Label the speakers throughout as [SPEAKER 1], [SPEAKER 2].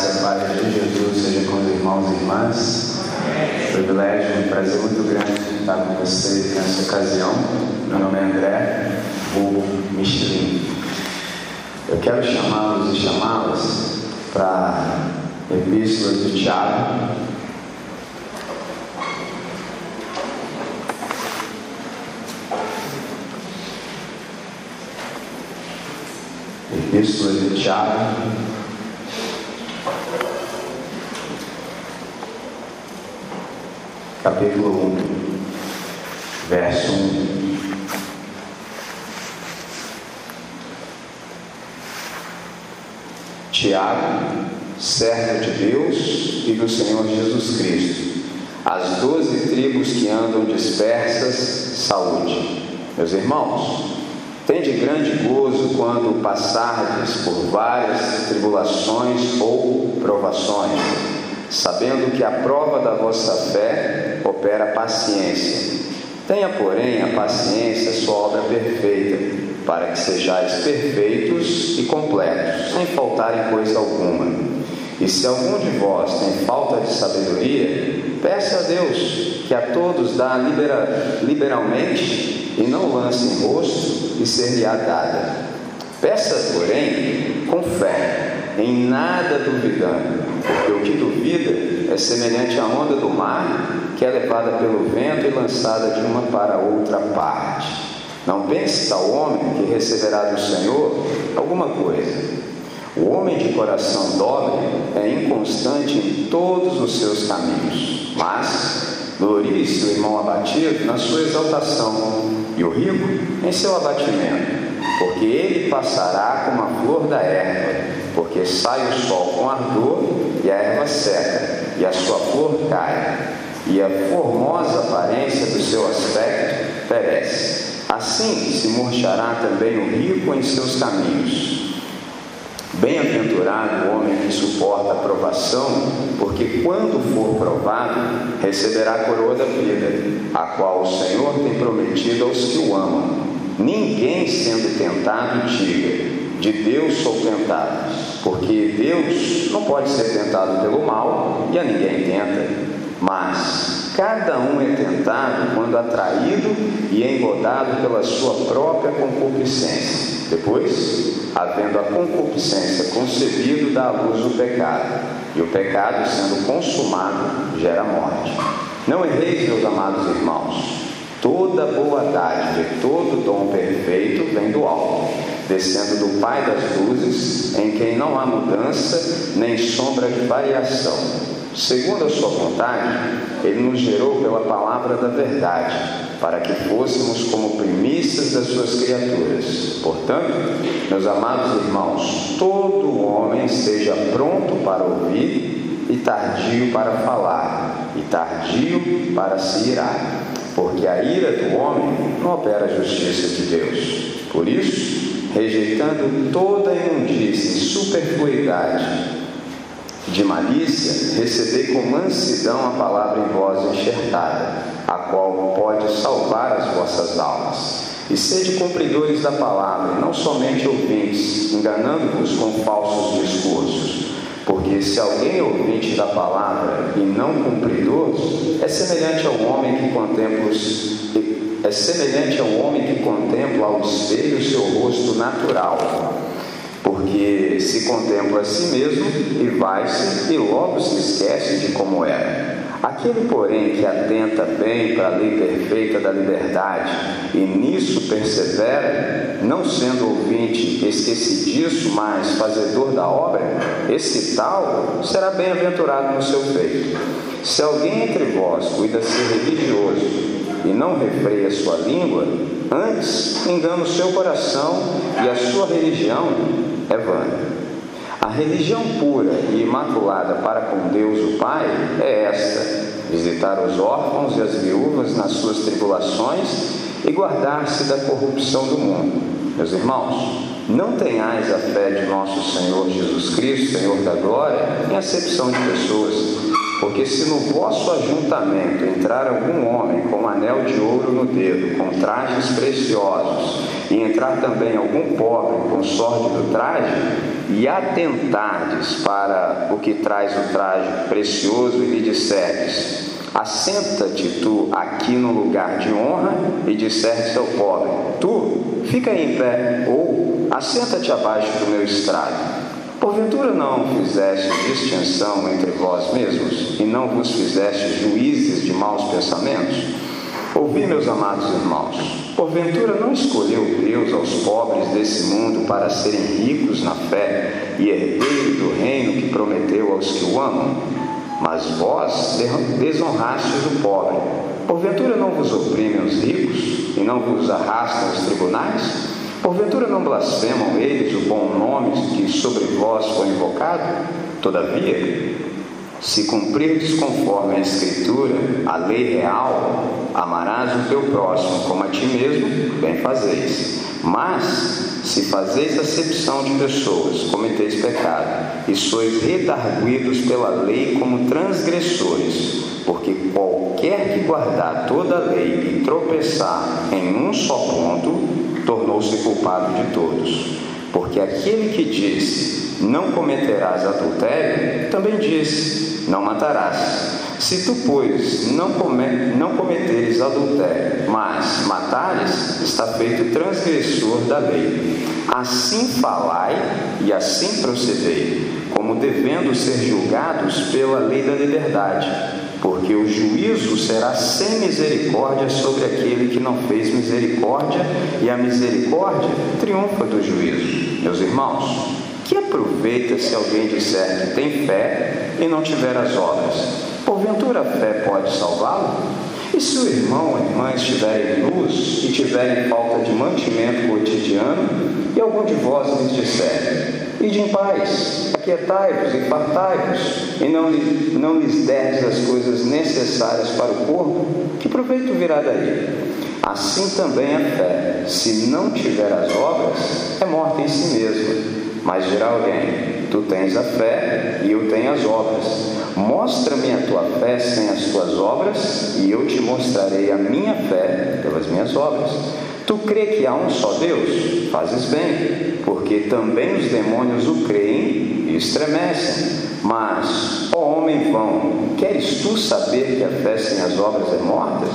[SPEAKER 1] graça e paz de Jesus seja com os irmãos e irmãs. Privilégio, um prazer muito grande estar com vocês nessa ocasião. Meu nome é André, vulgo Michelin. Eu quero chamá-los e chamá-las para a Epístola de Tiago, Epístola de Tiago, capítulo 1, verso 1. Tiago, servo de Deus e do Senhor Jesus Cristo, as doze tribos que andam dispersas, saúde. Meus irmãos, tende grande gozo quando passardes por várias tribulações ou provações, sabendo que a prova da vossa fé opera paciência. Tenha, porém, a paciência sua obra perfeita, para que sejais perfeitos e completos, sem faltar em coisa alguma. E se algum de vós tem falta de sabedoria, peça a Deus, que a todos dá libera, liberalmente, e não lance em rosto, e ser-lhe-á dada. Peça, porém, com fé, em nada duvidando, porque o que duvida é semelhante à onda do mar que é levada pelo vento e lançada de uma para outra parte. Não pense tal homem que receberá do Senhor alguma coisa. O homem de coração dobre é inconstante em todos os seus caminhos, mas glorie-se o irmão abatido na sua exaltação, e o rico em seu abatimento, porque ele passará como a flor da erva, porque sai o sol com ardor e a erva seca, e a sua flor cai e a formosa aparência do seu aspecto perece. Assim se murchará também o rico em seus caminhos. Bem-aventurado o homem que suporta a provação, porque quando for provado, receberá a coroa da vida, a qual o Senhor tem prometido aos que o amam. Ninguém sendo tentado diga, de Deus sou tentado, porque Deus não pode ser tentado pelo mal e a ninguém tenta. Mas cada um é tentado quando atraído e engodado pela sua própria concupiscência. Depois, havendo a concupiscência concebido, dá à luz o pecado. E o pecado, sendo consumado, gera morte. Não erreis, meus amados irmãos. Toda boa dádiva e todo dom perfeito vem do alto, descendo do Pai das luzes, em quem não há mudança nem sombra de variação Segundo a sua vontade, ele nos gerou pela palavra da verdade, para que fôssemos como primícias das suas criaturas. Portanto, meus amados irmãos, todo homem seja pronto para ouvir e tardio para falar, e tardio para se irar, porque a ira do homem não opera a justiça de Deus. Por isso, rejeitando toda imundícia e superfluidade, de malícia, recebei com mansidão a palavra em vós enxertada, a qual pode salvar as vossas almas. E sede cumpridores da palavra, não somente ouvintes, enganando-vos com falsos discursos. Porque se alguém é ouvinte da palavra e não cumpridor, é semelhante ao homem que contempla os, é semelhante ao homem que contempla ao espelho o seu rosto natural porque se contempla a si mesmo e vai-se e logo se esquece de como era. Aquele, porém, que atenta bem para a lei perfeita da liberdade e nisso persevera, não sendo ouvinte esquecidiço, mas fazedor da obra, esse tal será bem-aventurado no seu feito. Se alguém entre vós cuida ser religioso e não refreia sua língua, antes engana o seu coração e a sua religião é vã. A religião pura e imaculada para com Deus o Pai é esta: visitar os órfãos e as viúvas nas suas tribulações e guardar-se da corrupção do mundo. Meus irmãos, não tenhais a fé de nosso Senhor Jesus Cristo, Senhor da glória, em acepção de pessoas Porque se no vosso ajuntamento entrar algum homem com um anel de ouro no dedo, com trajes preciosos, e entrar também algum pobre com sórdido traje, e atentardes para o que traz o traje precioso e lhe disserdes, assenta-te tu aqui no lugar de honra, e disserdes ao pobre, tu, fica em pé, ou assenta-te abaixo do meu estrado. Porventura não fizeste distinção entre vós mesmos e não vos fizeste juízes de maus pensamentos? Ouvi, meus amados irmãos, porventura não escolheu Deus aos pobres desse mundo para serem ricos na fé e herdeiros do reino que prometeu aos que o amam? Mas vós desonrastes o pobre. Porventura não vos oprimem os ricos e não vos arrastam os tribunais? Porventura não blasfemam eles o bom nome que sobre vós foi invocado? Todavia, se cumprirdes conforme a Escritura, a lei real, amarás o teu próximo como a ti mesmo, bem fazeis. Mas, se fazeis acepção de pessoas, cometeis pecado, e sois redarguidos pela lei como transgressores, porque qualquer que guardar toda a lei e tropeçar em um só ponto, tornou-se culpado de todos. Porque aquele que disse, não cometerás adultério, também disse, não matarás. Se tu, pois, não, come, não cometeres adultério, mas matares, está feito transgressor da lei. Assim falai e assim procedei, como devendo ser julgados pela lei da liberdade porque o juízo será sem misericórdia sobre aquele que não fez misericórdia, e a misericórdia triunfa do juízo. Meus irmãos, que aproveita se alguém disser que tem fé e não tiver as obras? Porventura a fé pode salvá-lo? E se o irmão ou irmã estiverem luz e tiverem falta de mantimento cotidiano, e algum de vós lhes disser, ide em paz, aquietai-vos e fartai-vos, e não, não lhes derdes as coisas necessárias para o corpo, que proveito virá daí? Assim também a fé, se não tiver as obras, é morta em si mesma. Mas dirá alguém: Tu tens a fé e eu tenho as obras. Mostra-me a tua fé sem as tuas obras, e eu te mostrarei a minha fé pelas minhas obras. Tu crê que há um só Deus? Fazes bem, porque também os demônios o creem e estremecem. Mas, ó homem vão, queres tu saber que a fé sem as obras é morta?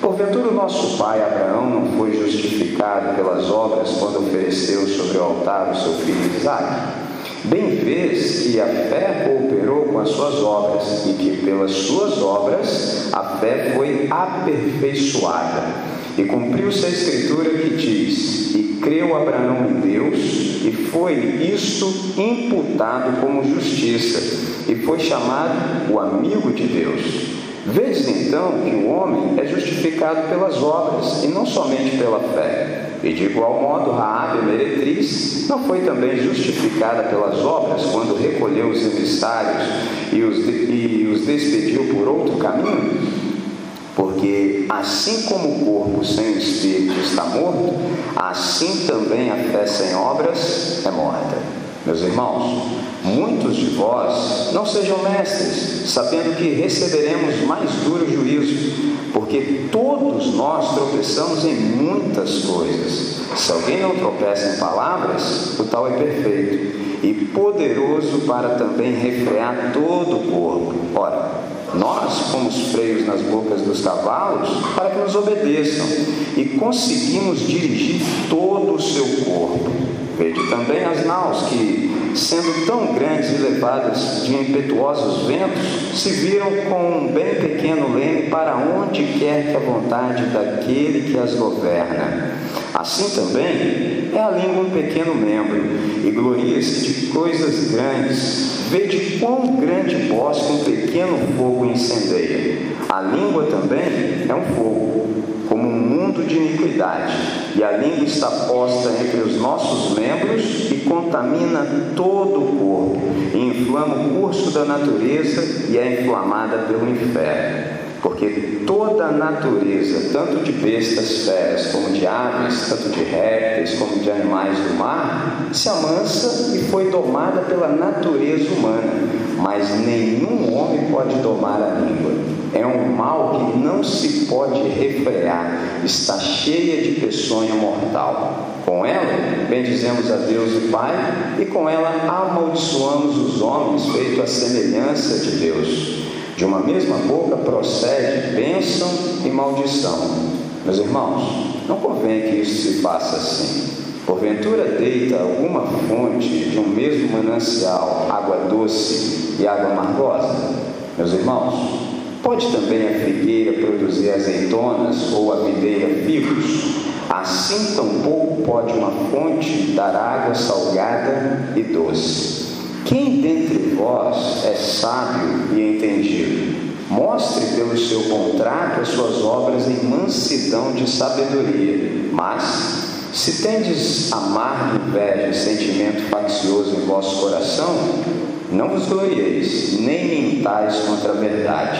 [SPEAKER 1] Porventura o nosso pai Abraão não foi justificado pelas obras quando ofereceu sobre o altar o seu filho Isaque? Bem vês que a fé cooperou com as suas obras e que pelas suas obras a fé foi aperfeiçoada. E cumpriu-se a escritura que diz: E creu Abraão em Deus, e foi isto imputado como justiça, e foi chamado o amigo de Deus. Vedes então que o homem é justificado pelas obras e não somente pela fé. E de igual modo, Raabe, a meretriz, não foi também justificada pelas obras quando recolheu os emissários e os, e os despediu por outro caminho? Porque assim como o corpo sem o espírito está morto, assim também a fé sem obras é morta. Meus irmãos, muitos de vós não sejam mestres, sabendo que receberemos mais duro juízo, porque todos nós tropeçamos em muitas coisas. Se alguém não tropeça em palavras, o tal é perfeito e poderoso para também refrear todo o corpo. Ora, nós fomos freios nas bocas dos cavalos para que nos obedeçam e conseguimos dirigir todo o seu corpo. Vede também as naus que, sendo tão grandes e levadas de impetuosos ventos, se viram com um bem pequeno leme para onde quer que a vontade daquele que as governa. Assim também é a língua um pequeno membro, e gloria-se de coisas grandes. Vede quão grande bosque um pequeno fogo incendeia. A língua também é um fogo, como um mundo de iniquidade, e a língua está posta entre os nossos membros e contamina todo o corpo, e inflama o curso da natureza e é inflamada pelo inferno. Porque toda a natureza, tanto de bestas feras como de aves, tanto de répteis como de animais do mar, se amansa e foi domada pela natureza humana mas nenhum homem pode domar a língua. É um mal que não se pode refrear, está cheia de peçonha mortal. Com ela, bendizemos a Deus e Pai, e com ela amaldiçoamos os homens, feito a semelhança de Deus. De uma mesma boca procede bênção e maldição. Meus irmãos, não convém que isso se faça assim. Porventura deita alguma fonte de um mesmo manancial água doce e água amargosa? Meus irmãos, pode também a figueira produzir azeitonas ou a videira figos? Assim tampouco pode uma fonte dar água salgada e doce. Quem dentre vós é sábio e entendido? Mostre pelo seu bom trato as suas obras em mansidão de sabedoria. Mas, se tendes amargo inveja e sentimento faccioso em vosso coração, não vos glorieis, nem mintais contra a verdade.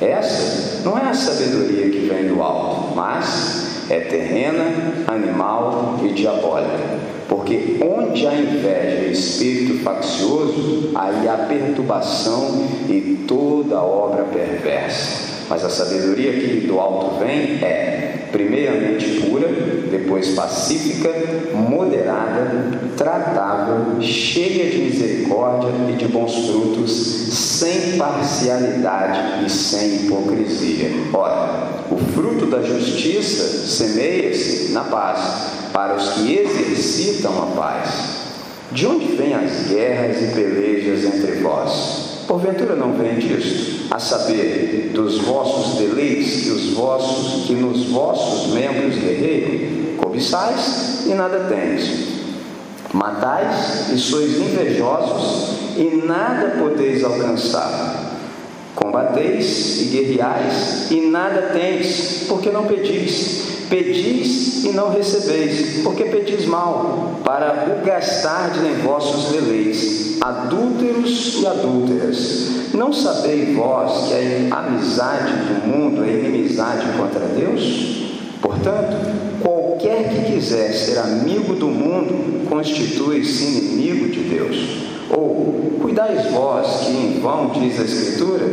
[SPEAKER 1] Essa não é a sabedoria que vem do alto, mas é terrena, animal e diabólica. Porque onde há inveja e espírito faccioso, aí há perturbação e toda obra perversa. Mas a sabedoria que do alto vem é, primeiramente, pura, depois pacífica, moderada, tratável, cheia de misericórdia e de bons frutos, sem parcialidade e sem hipocrisia. Ora, o fruto da justiça semeia-se na paz, para os que exercitam a paz. De onde vêm as guerras e pelejas entre vós? Porventura não vem disto, a saber, dos vossos deleites que os vossos, que nos vossos membros guerreiam, cobiçais e nada tendes. Matais e sois invejosos e nada podeis alcançar. Combateis e guerreais e nada tendes, porque não pedis. Pedis e não recebeis, porque pedis mal, para o gastardes em vossos deleites, adúlteros e adúlteras. Não sabeis vós que a amizade do mundo é inimizade contra Deus? Portanto, qualquer que quiser ser amigo do mundo constitui-se inimigo de Deus. Ou, cuidais vós que em vão, diz a Escritura,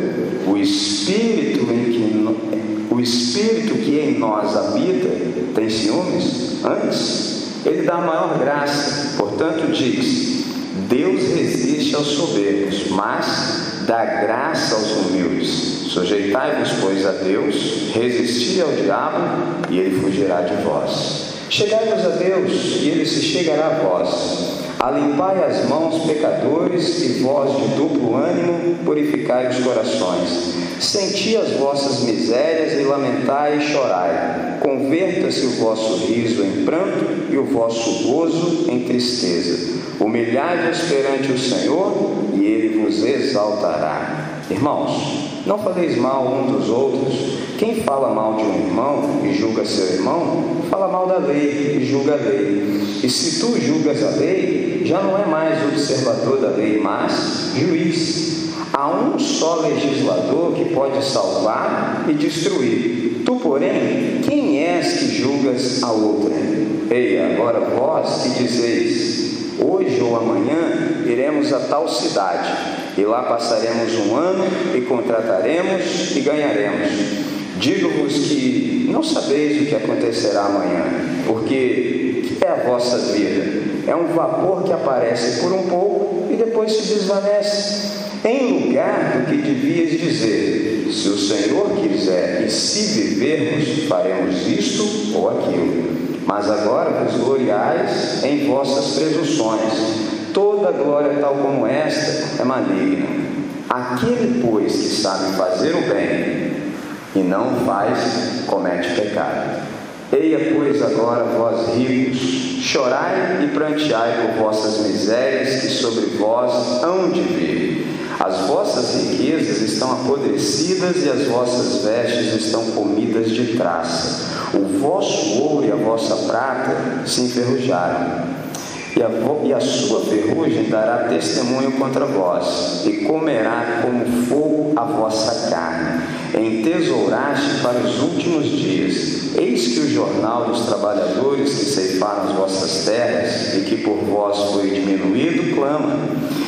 [SPEAKER 1] o Espírito em que o Espírito que em nós habita tem ciúmes? Antes, ele dá maior graça. Portanto, diz: Deus resiste aos soberbos, mas dá graça aos humildes. Sujeitai-vos, pois, a Deus, resisti ao diabo, e ele fugirá de vós. Chegai-vos a Deus, e ele se chegará a vós. Alimpai as mãos, pecadores, e vós de duplo ânimo, purificai os corações. Senti as vossas misérias e lamentai e chorai. Converta-se o vosso riso em pranto e o vosso gozo em tristeza. Humilhai-vos perante o Senhor e ele vos exaltará. Irmãos, não faleis mal um dos outros. Quem fala mal de um irmão e julga seu irmão, fala mal da lei e julga a lei. E se tu julgas a lei, já não é mais observador da lei, mas juiz. Há um só legislador que pode salvar e destruir. Tu, porém, quem és que julgas a outra? Ei, agora vós que dizeis, hoje ou amanhã iremos a tal cidade, e lá passaremos um ano e contrataremos e ganharemos. Digo-vos que não sabeis o que acontecerá amanhã, porque que é a vossa vida? É um vapor que aparece por um pouco e depois se desvanece em lugar do que devias dizer: se o Senhor quiser e se vivermos, faremos isto ou aquilo. Mas agora vos gloriais em vossas presunções. Toda glória tal como esta é maligna. Aquele, pois, que sabe fazer o bem e não faz, comete pecado. Eia, pois, agora vós ricos, chorai e pranteai por vossas misérias que sobre vós hão de vir as vossas riquezas estão apodrecidas e as vossas vestes estão comidas de traça. O vosso ouro e a vossa prata se enferrujaram. E a, e a sua ferrugem dará testemunho contra vós, e comerá como fogo a vossa carne. Entesouraste para os últimos dias. Eis que o jornal dos trabalhadores que ceifaram as vossas terras e que por vós foi diminuído clama.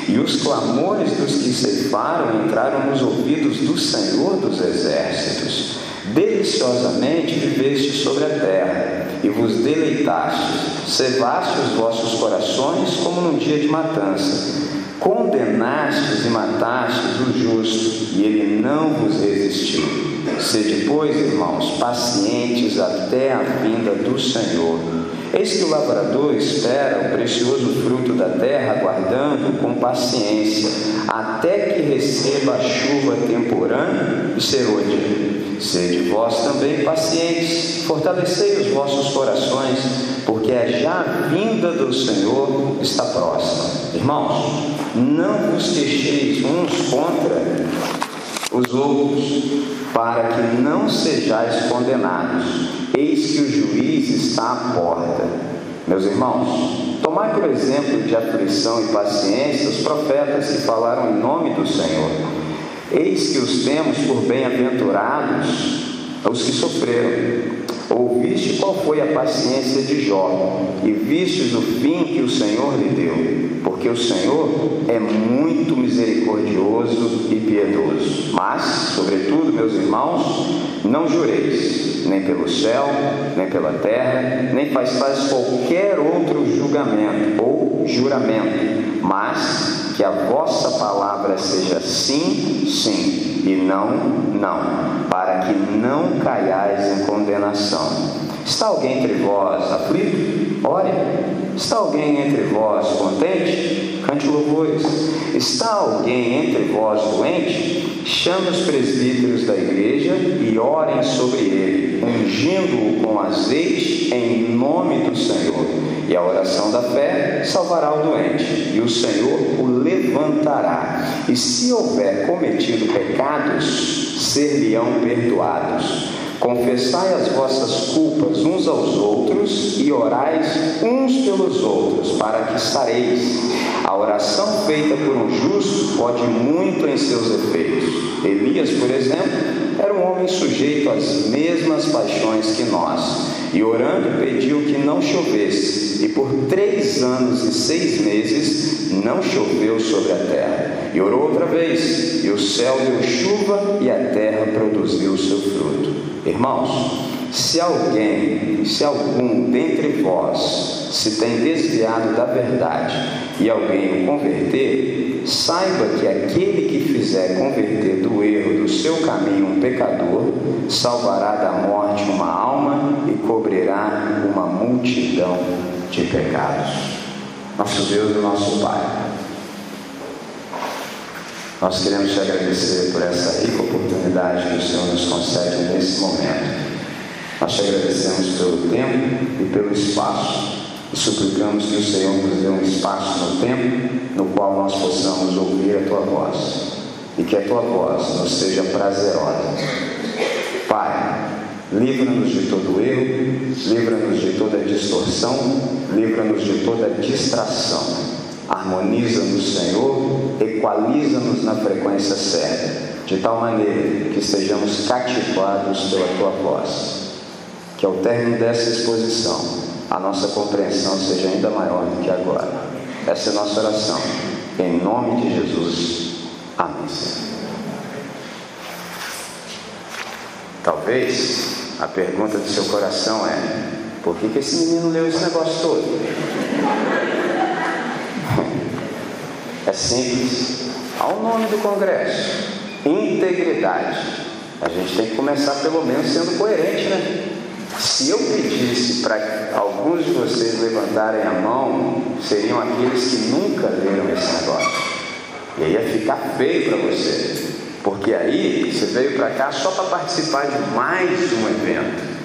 [SPEAKER 1] E os clamores dos que ceifaram entraram nos ouvidos do Senhor dos exércitos. Deliciosamente viveste sobre a terra e vos deleitaste, cevaste os vossos corações como num dia de matança condenastes e matastes o justo, e ele não vos resistiu. Sede, pois, irmãos, pacientes até a vinda do Senhor. Eis que o lavrador espera o precioso fruto da terra, aguardando com paciência, até que receba a chuva temporânea e serôdia. Sede vós também pacientes, fortalecei os vossos corações, porque a já vinda do Senhor está próxima. Irmãos, não vos queixeis uns contra os outros, para que não sejais condenados. Eis que o juiz está à porta. Meus irmãos, tomai por exemplo de aflição e paciência os profetas que falaram em nome do Senhor. Eis que os temos por bem-aventurados os que sofreram. Foi a paciência de Jó, e vistes o fim que o Senhor lhe deu, porque o Senhor é muito misericordioso e piedoso. Mas, sobretudo, meus irmãos, não jureis, nem pelo céu, nem pela terra, nem façais qualquer outro julgamento ou juramento, mas que a vossa palavra seja sim, sim, e não, não, para que não caiais em condenação. Está alguém entre vós aflito? Ore. Está alguém entre vós contente? Cante louvores. Está alguém entre vós doente? Chame os presbíteros da igreja e orem sobre ele, ungindo-o com azeite em nome do Senhor. E a oração da fé salvará o doente, e o Senhor o levantará. E se houver cometido pecados, ser-lhe-ão perdoados. Confessai as vossas culpas uns aos outros e orais uns pelos outros, para que estareis. A oração feita por um justo pode muito em seus efeitos. Elias, por exemplo, era um homem sujeito às mesmas paixões que nós, e orando pediu que não chovesse, e por três anos e seis meses não choveu sobre a terra. E orou outra vez, e o céu deu chuva, e a terra produziu o seu fruto. Irmãos, se alguém, se algum dentre vós se tem desviado da verdade e alguém o converter, saiba que aquele que fizer converter do erro do seu caminho um pecador, salvará da morte uma alma e cobrirá uma multidão de pecados. Nosso Deus e nosso Pai. Nós queremos te agradecer por essa rica oportunidade que o Senhor nos concede nesse momento. Nós te agradecemos pelo tempo e pelo espaço e suplicamos que o Senhor nos dê um espaço no tempo no qual nós possamos ouvir a tua voz e que a tua voz nos seja prazerosa. Pai, livra-nos de todo erro, livra-nos de toda distorção, livra-nos de toda distração. Harmoniza-nos, Senhor, equaliza-nos na frequência certa, de tal maneira que sejamos cativados pela tua voz. Que ao término dessa exposição, a nossa compreensão seja ainda maior do que agora. Essa é a nossa oração. Em nome de Jesus. Amém. Talvez a pergunta do seu coração é: por que, que esse menino leu esse negócio todo? É simples. Ao nome do Congresso: integridade. A gente tem que começar pelo menos sendo coerente, né? Se eu pedisse para alguns de vocês levantarem a mão, seriam aqueles que nunca leram esse negócio. E aí ia ficar feio para você. Porque aí você veio para cá só para participar de mais um evento.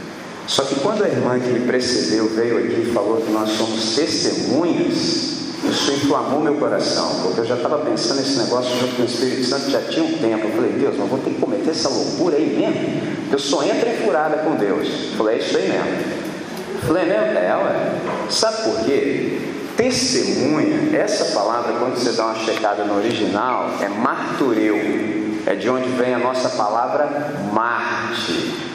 [SPEAKER 1] Só que quando a irmã que me precedeu veio aqui e falou que nós somos testemunhas, isso inflamou meu coração, porque eu já estava pensando nesse negócio junto com o Espírito Santo já tinha um tempo. Eu falei, Deus, mas vou ter que cometer essa loucura aí mesmo? Eu só entro em com Deus. Eu falei, é isso aí mesmo. Eu falei, é mesmo? É, ué. Sabe por quê? Testemunha, essa palavra, quando você dá uma checada no original, é martureu. é de onde vem a nossa palavra Marte.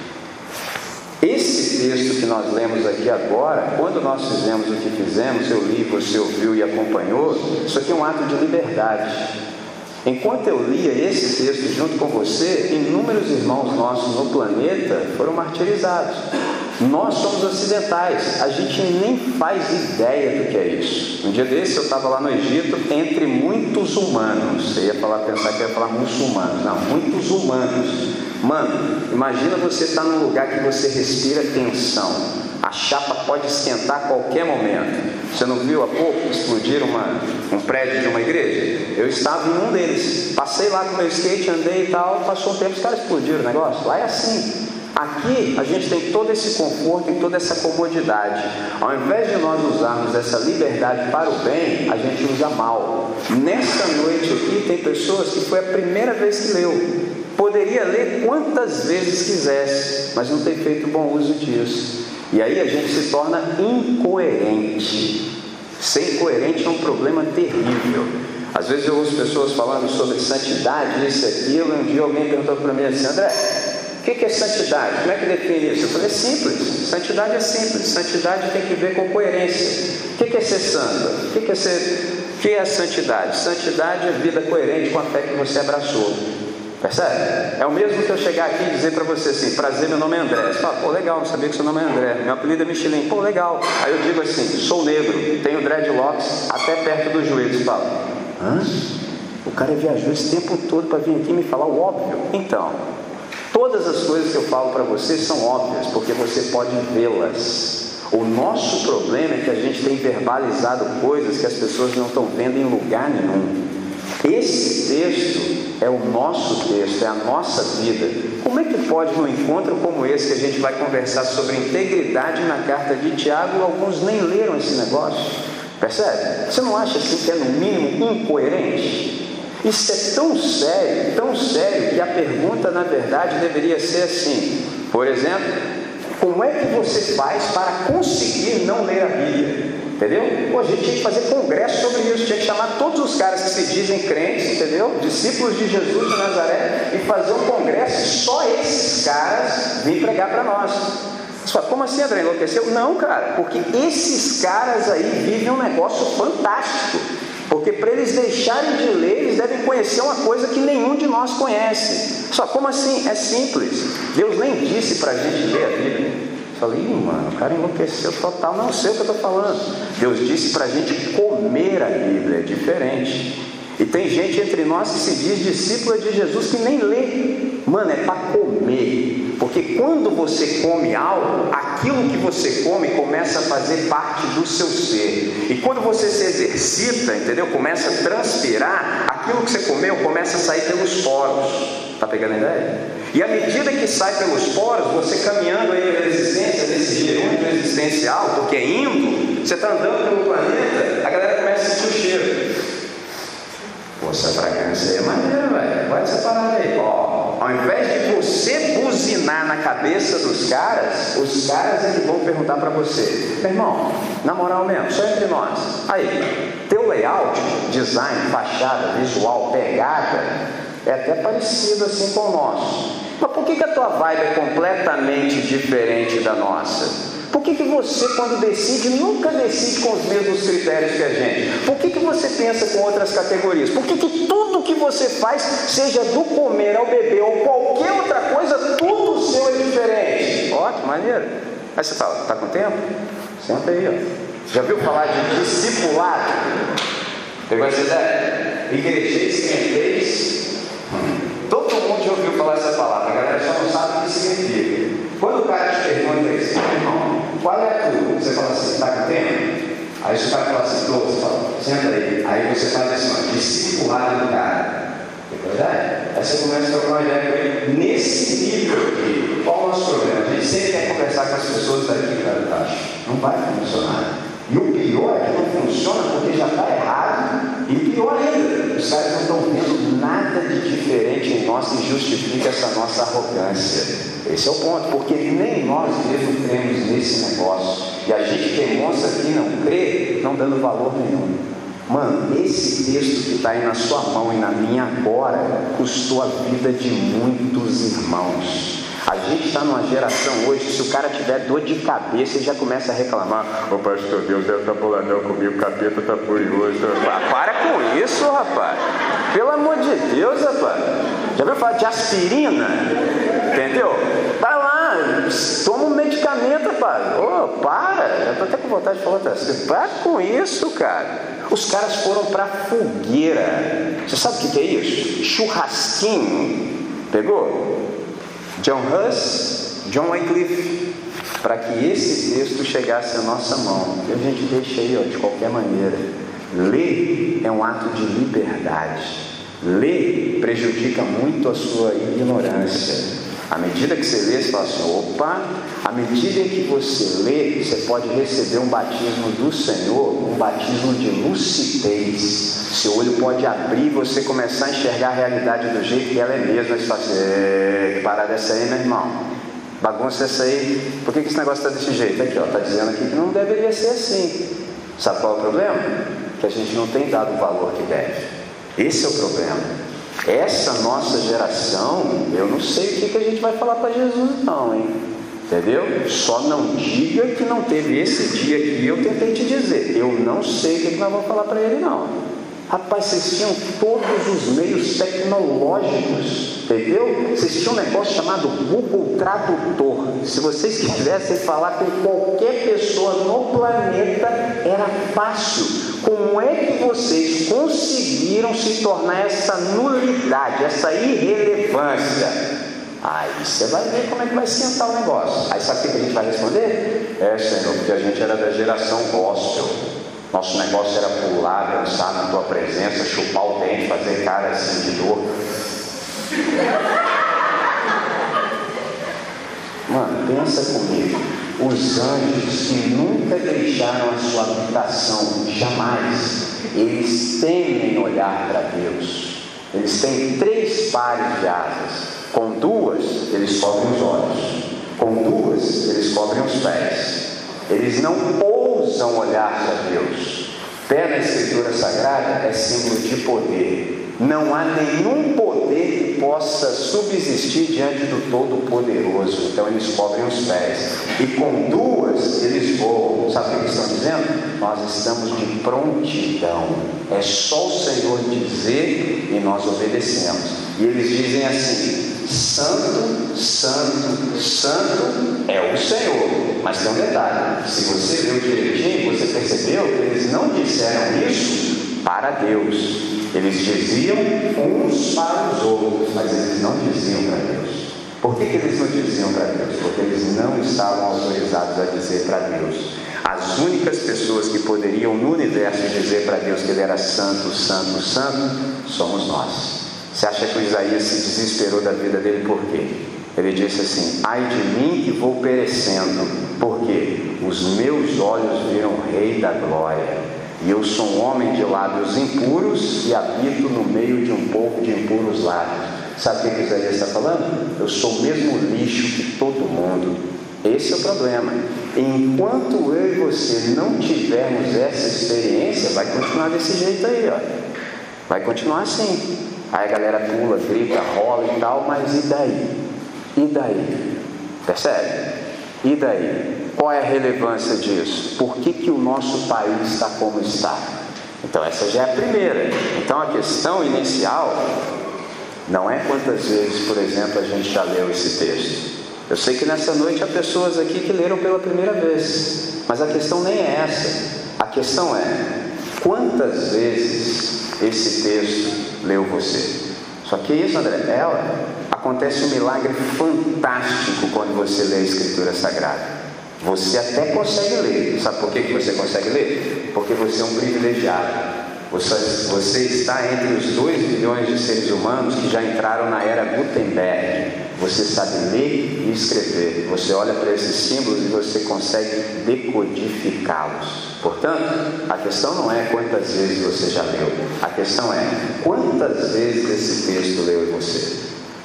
[SPEAKER 1] Esse texto que nós lemos aqui agora, quando nós fizemos o que fizemos, eu li, você ouviu e acompanhou, isso aqui é um ato de liberdade. Enquanto eu lia esse texto junto com você, inúmeros irmãos nossos no planeta foram martirizados. Nós somos ocidentais, a gente nem faz ideia do que é isso. Um dia desse eu estava lá no Egito, entre muitos humanos. Você ia falar, pensar que ia falar muçulmanos. Não, muitos humanos. Mano, imagina você estar tá num lugar que você respira tensão. A chapa pode esquentar a qualquer momento. Você não viu há pouco explodir uma, um prédio de uma igreja? Eu estava em um deles. Passei lá com meu skate, andei e tal. Passou um tempo, os caras explodiram o negócio. Lá é assim. Aqui a gente tem todo esse conforto e toda essa comodidade. Ao invés de nós usarmos essa liberdade para o bem, a gente usa mal. Nessa noite aqui tem pessoas que foi a primeira vez que leu. Poderia ler quantas vezes quisesse, mas não tem feito bom uso disso. E aí a gente se torna incoerente. Ser incoerente é um problema terrível. Às vezes eu ouço pessoas falando sobre santidade, isso e aquilo, um dia alguém perguntou para mim assim, André, o que é santidade? Como é que define isso? Eu falei, é simples. Santidade é simples. Santidade tem que ver com coerência. O que é ser santo? O que é ser. O que é santidade? Santidade é vida coerente com a fé que você abraçou. Percebe? É o mesmo que eu chegar aqui e dizer para você assim: prazer, meu nome é André. Você fala, pô, legal, não sabia que seu nome é André. Meu apelido é Michelin. Pô, legal. Aí eu digo assim: sou negro, tenho dreadlocks até perto dos joelhos. Fala, hã? O cara viajou esse tempo todo para vir aqui me falar o óbvio. Então, Todas as coisas que eu falo para você são óbvias, porque você pode vê-las. O nosso problema é que a gente tem verbalizado coisas que as pessoas não estão vendo em lugar nenhum. Esse texto é o nosso texto, é a nossa vida. Como é que pode, num encontro como esse, que a gente vai conversar sobre integridade na carta de Tiago, alguns nem leram esse negócio? Percebe? Você não acha assim que é, no mínimo, incoerente? Isso é tão sério, tão sério, que a pergunta, na verdade, deveria ser assim: por exemplo, como é que você faz para conseguir não ler a Bíblia? Entendeu? Pô, a gente tinha que fazer congresso sobre isso, tinha que chamar todos os caras que se dizem crentes, entendeu? Discípulos de Jesus de Nazaré, e fazer um congresso só esses caras vêm pregar para nós. Só, como assim, André? Enlouqueceu? Não, cara, porque esses caras aí vivem um negócio fantástico. Porque para eles deixarem de ler, eles devem conhecer uma coisa que nenhum de nós conhece. Só como assim? É simples. Deus nem disse para a gente ler a Bíblia. Falei, mano, o cara enlouqueceu total. Não sei o que eu estou falando. Deus disse para a gente comer a Bíblia, é diferente. E tem gente entre nós que se diz discípula de Jesus que nem lê. Mano, é para comer. Porque quando você come algo, aquilo que você come começa a fazer parte do seu ser. E quando você se exercita, entendeu? Começa a transpirar, aquilo que você comeu começa a sair pelos poros. Tá pegando a ideia? E à medida que sai pelos poros, você caminhando aí na resistência, nesse gerúndio existencial, porque é indo, você está andando pelo planeta, a galera começa a sentir o cheiro. Pô, essa fragrância aí é maneira, velho. Pode essa parada aí. Ó, ao invés de você buzinar na cabeça dos caras, os caras é que vão perguntar para você: meu irmão, na moral mesmo, só entre nós. Aí, teu layout, design, fachada, visual, pegada, é até parecido assim com o nosso. Mas por que, que a tua vibe é completamente diferente da nossa? Por que, que você, quando decide, nunca decide com os mesmos critérios que a gente? Por que, que você pensa com outras categorias? Por que, que tudo que você faz, seja do comer ao beber ou qualquer outra coisa, tudo seu é diferente? Ótimo, maneiro. Aí você fala, está com tempo? Senta aí, ó. Já viu falar de discipulado? Pegou essa ideia? Igrejeis, crentez. Todo mundo já ouviu falar essa palavra, a galera só não sabe o que significa. Quando o cara te pergunta isso, irmão, qual é a tua? Você fala assim, está com tempo? Aí o cara fala assim, você fala, senta aí. Aí você faz assim, ó, discipulado do cara. É verdade? Aí você começa a trocar uma ideia com ele nesse nível aqui. Qual o nosso problema? A gente sempre quer conversar com as pessoas daqui, cara, tá? Não vai funcionar. E o pior é que não funciona porque já está errado. E pior ainda, caras não estão vendo nada de diferente em nós que justifique essa nossa arrogância. Esse é o ponto, porque nem nós mesmos cremos nesse negócio. E a gente demonstra que não crê, não dando valor nenhum. Mano, esse texto que está aí na sua mão e na minha agora custou a vida de muitos irmãos. A gente está numa geração hoje, se o cara tiver dor de cabeça, ele já começa a reclamar. Ô pastor, Deus deve estar tá boladão comigo, o capeta está furioso. Isso, rapaz. Pelo amor de Deus, rapaz. Já viu falar de aspirina? Entendeu? Vai lá, toma um medicamento, rapaz. Ô, oh, para. Já estou até com vontade de falar outra coisa. Para com isso, cara. Os caras foram para fogueira. Você sabe o que é isso? Churrasquinho. Pegou? John Huss, John Wycliffe, para que esse texto chegasse à nossa mão. E a gente deixa aí, ó, de qualquer maneira. Ler é um ato de liberdade. Ler prejudica muito a sua ignorância. À medida que você lê, você fala assim: opa, à medida que você lê, você pode receber um batismo do Senhor, um batismo de lucidez. Seu olho pode abrir e você começar a enxergar a realidade do jeito que ela é mesmo. Você fala assim: que parada essa aí, meu irmão? Bagunça essa aí. Por que, que esse negócio está desse jeito? Aqui, ó, está dizendo aqui que não deveria ser assim. Sabe qual é o problema? Que a gente não tem dado o valor que deve. Esse é o problema. Essa nossa geração, eu não sei o que, que a gente vai falar para Jesus, não, hein? Entendeu? Só não diga que não teve esse dia que eu tentei te dizer. Eu não sei o que, que nós vamos falar para ele, não. Rapaz, vocês tinham todos os meios tecnológicos, entendeu? Vocês tinham um negócio chamado Google Tradutor. Se vocês quisessem falar com qualquer pessoa no planeta, era fácil. Como é que vocês conseguiram se tornar essa nulidade, essa irrelevância? Aí você vai ver como é que vai sentar o negócio. Aí sabe o que a gente vai responder? É, Senhor, porque a gente era da geração gospel. Nosso negócio era pular, dançar na tua presença, chupar o dente, fazer cara assim de dor. Mano, pensa comigo. Os anjos que nunca deixaram a sua habitação, jamais, eles temem olhar para Deus. Eles têm três pares de asas. Com duas, eles cobrem os olhos. Com duas, eles cobrem os pés. Eles não ousam olhar para Deus. Pé na Escritura Sagrada é símbolo de poder. Não há nenhum poder que possa subsistir diante do Todo-Poderoso. Então eles cobrem os pés. E com duas eles voam. Sabe o que eles estão dizendo? Nós estamos de prontidão. É só o Senhor dizer e nós obedecemos. E eles dizem assim: Santo, Santo, Santo é o Senhor. Mas tem um detalhe: se você viu direitinho, você percebeu que eles não disseram isso para Deus. Eles diziam uns para os outros, mas eles não diziam para Deus. Por que, que eles não diziam para Deus? Porque eles não estavam autorizados a dizer para Deus. As únicas pessoas que poderiam no universo dizer para Deus que Ele era santo, santo, santo, somos nós. Você acha que o Isaías se desesperou da vida dele por quê? Ele disse assim: Ai de mim que vou perecendo, porque os meus olhos viram o Rei da Glória, e eu sou um homem de lábios impuros e habito no meio de um povo de impuros lábios. Sabe o que Isaías está falando? Eu sou o mesmo lixo que todo mundo. Esse é o problema. Enquanto eu e você não tivermos essa experiência, vai continuar desse jeito aí, ó. Vai continuar assim. Aí a galera pula, grita, rola e tal, mas e daí? E daí? Percebe? E daí? Qual é a relevância disso? Por que, que o nosso país está como está? Então, essa já é a primeira. Então, a questão inicial não é quantas vezes, por exemplo, a gente já leu esse texto. Eu sei que nessa noite há pessoas aqui que leram pela primeira vez, mas a questão nem é essa. A questão é quantas vezes esse texto leu você. Só que isso, André, ela acontece um milagre fantástico quando você lê a Escritura Sagrada. Você até consegue ler. Sabe por que você consegue ler? Porque você é um privilegiado. Você, você está entre os 2 bilhões de seres humanos que já entraram na era Gutenberg. Você sabe ler e escrever. Você olha para esses símbolos e você consegue decodificá-los. Portanto, a questão não é quantas vezes você já leu. A questão é quantas vezes esse texto leu em você.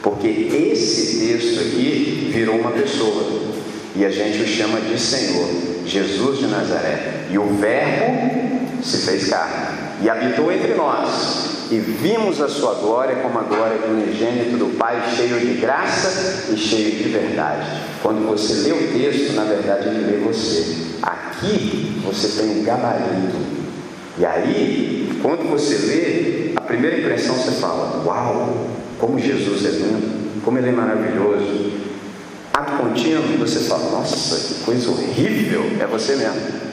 [SPEAKER 1] Porque esse texto aqui virou uma pessoa. E a gente o chama de Senhor, Jesus de Nazaré. E o Verbo se fez carne e habitou entre nós. E vimos a sua glória como a glória do unigênito do Pai, cheio de graça e cheio de verdade. Quando você lê o texto, na verdade ele lê você. Aqui você tem um gabarito. E aí, quando você lê, a primeira impressão você fala: Uau, como Jesus é lindo, como ele é maravilhoso. Ato contínuo, você fala: Nossa, que coisa horrível, é você mesmo.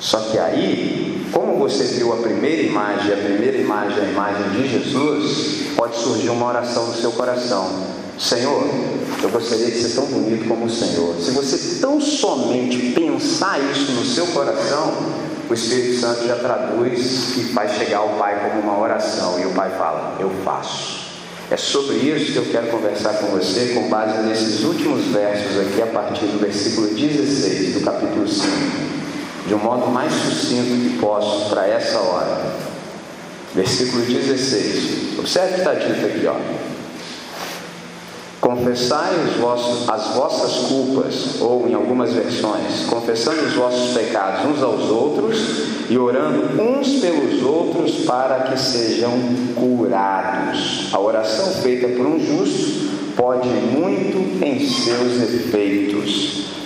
[SPEAKER 1] Só que aí, como você viu a primeira imagem, a primeira imagem a imagem de Jesus, pode surgir uma oração no seu coração: Senhor, eu gostaria de ser tão bonito como o Senhor. Se você tão somente pensar isso no seu coração, o Espírito Santo já traduz e faz chegar ao Pai como uma oração, e o Pai fala: Eu faço. É sobre isso que eu quero conversar com você, com base nesses últimos versos aqui, a partir do versículo 16 do capítulo 5 de um modo mais sucinto que posso para essa hora. Versículo 16. Observe que está dito aqui, ó. Confessai os vossos, as vossas culpas, ou em algumas versões, confessando os vossos pecados uns aos outros e orando uns pelos outros para que sejam curados. A oração feita por um justo pode muito em seus efeitos.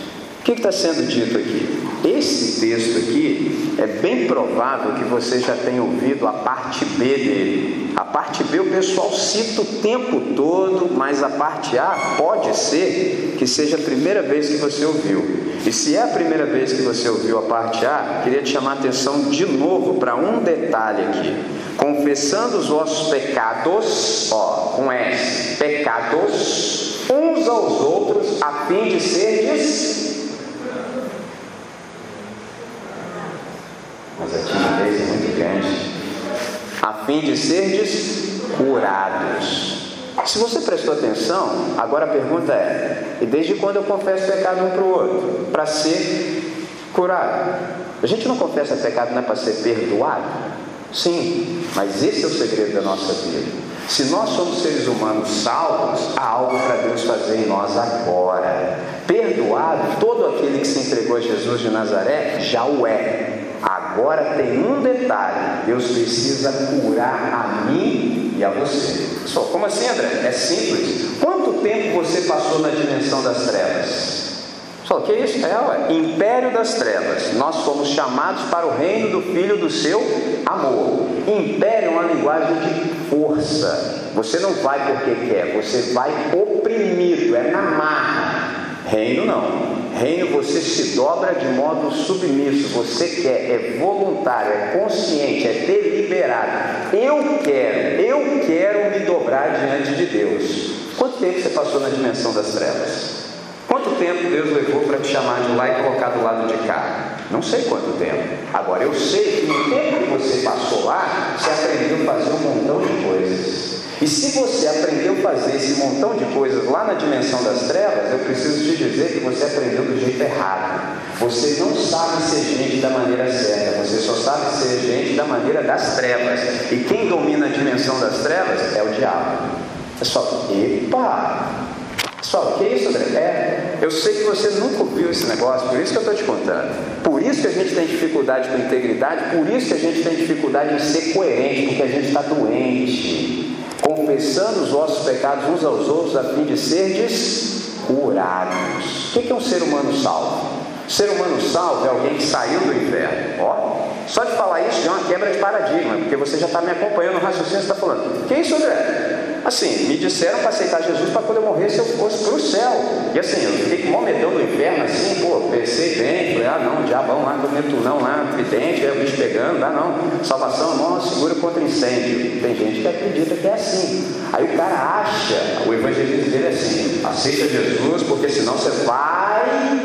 [SPEAKER 1] O que está sendo dito aqui? Esse texto aqui é bem provável que você já tenha ouvido a parte B dele. A parte B o pessoal cita o tempo todo, mas a parte A pode ser que seja a primeira vez que você ouviu. E se é a primeira vez que você ouviu a parte A, queria te chamar a atenção de novo para um detalhe aqui. Confessando os vossos pecados, ó, com S, pecados, uns aos outros, a fim de seres mas a timidez é muito grande, a fim de serdes curados. Se você prestou atenção, agora a pergunta é: e desde quando eu confesso pecado um para o outro? Para ser curado. A gente não confessa pecado não é para ser perdoado? Sim, mas esse é o segredo da nossa vida. Se nós somos seres humanos salvos, há algo para Deus fazer em nós agora. Perdoado, todo aquele que se entregou a Jesus de Nazaré já o é. Agora tem um detalhe: Deus precisa curar a mim e a você. Só como assim, André? É simples. Quanto tempo você passou na dimensão das trevas? Só que isso é, ué, império das trevas. Nós fomos chamados para o reino do Filho do seu amor. Império é uma linguagem de força. Você não vai porque quer, você vai oprimido, é na marra. Reino não. Reino você se dobra de modo submisso, você quer, é voluntário, é consciente, é deliberado. Eu quero, eu quero me dobrar diante de Deus. Quanto tempo você passou na dimensão das trevas? Quanto tempo Deus levou para te chamar de lá e colocar do lado de cá? Não sei quanto tempo. Agora eu sei que no tempo que você passou lá, você aprendeu a fazer um montão de coisas. E se você aprendeu a fazer esse montão de coisas lá na dimensão das trevas, eu preciso te dizer que você aprendeu do jeito errado. Você não sabe ser gente da maneira certa, você só sabe ser gente da maneira das trevas. E quem domina a dimensão das trevas é o diabo. Pessoal, epa! Pessoal, que isso, André? É, eu sei que você nunca ouviu esse negócio, por isso que eu estou te contando. Por isso que a gente tem dificuldade com integridade, por isso que a gente tem dificuldade em ser coerente, porque a gente está doente confessando os vossos pecados uns aos outros, a fim de serdes curados. O que é um ser humano salvo? Ser humano salvo é alguém que saiu do inferno. Ó, só de falar isso já é uma quebra de paradigma, porque você já está me acompanhando no raciocínio, você está falando, que isso, André? Assim, me disseram para aceitar Jesus para quando eu morrer se eu fosse para o céu. E assim, eu fiquei com o medão do inferno, assim, pô, pensei bem, falei, ah não, diabão lá, não lá, vidente, aí o bicho pegando, ah não, salvação, não, segura contra incêndio. Tem gente que acredita que é assim. Aí o cara acha, o evangelismo dele é assim, aceita Jesus, porque senão você vai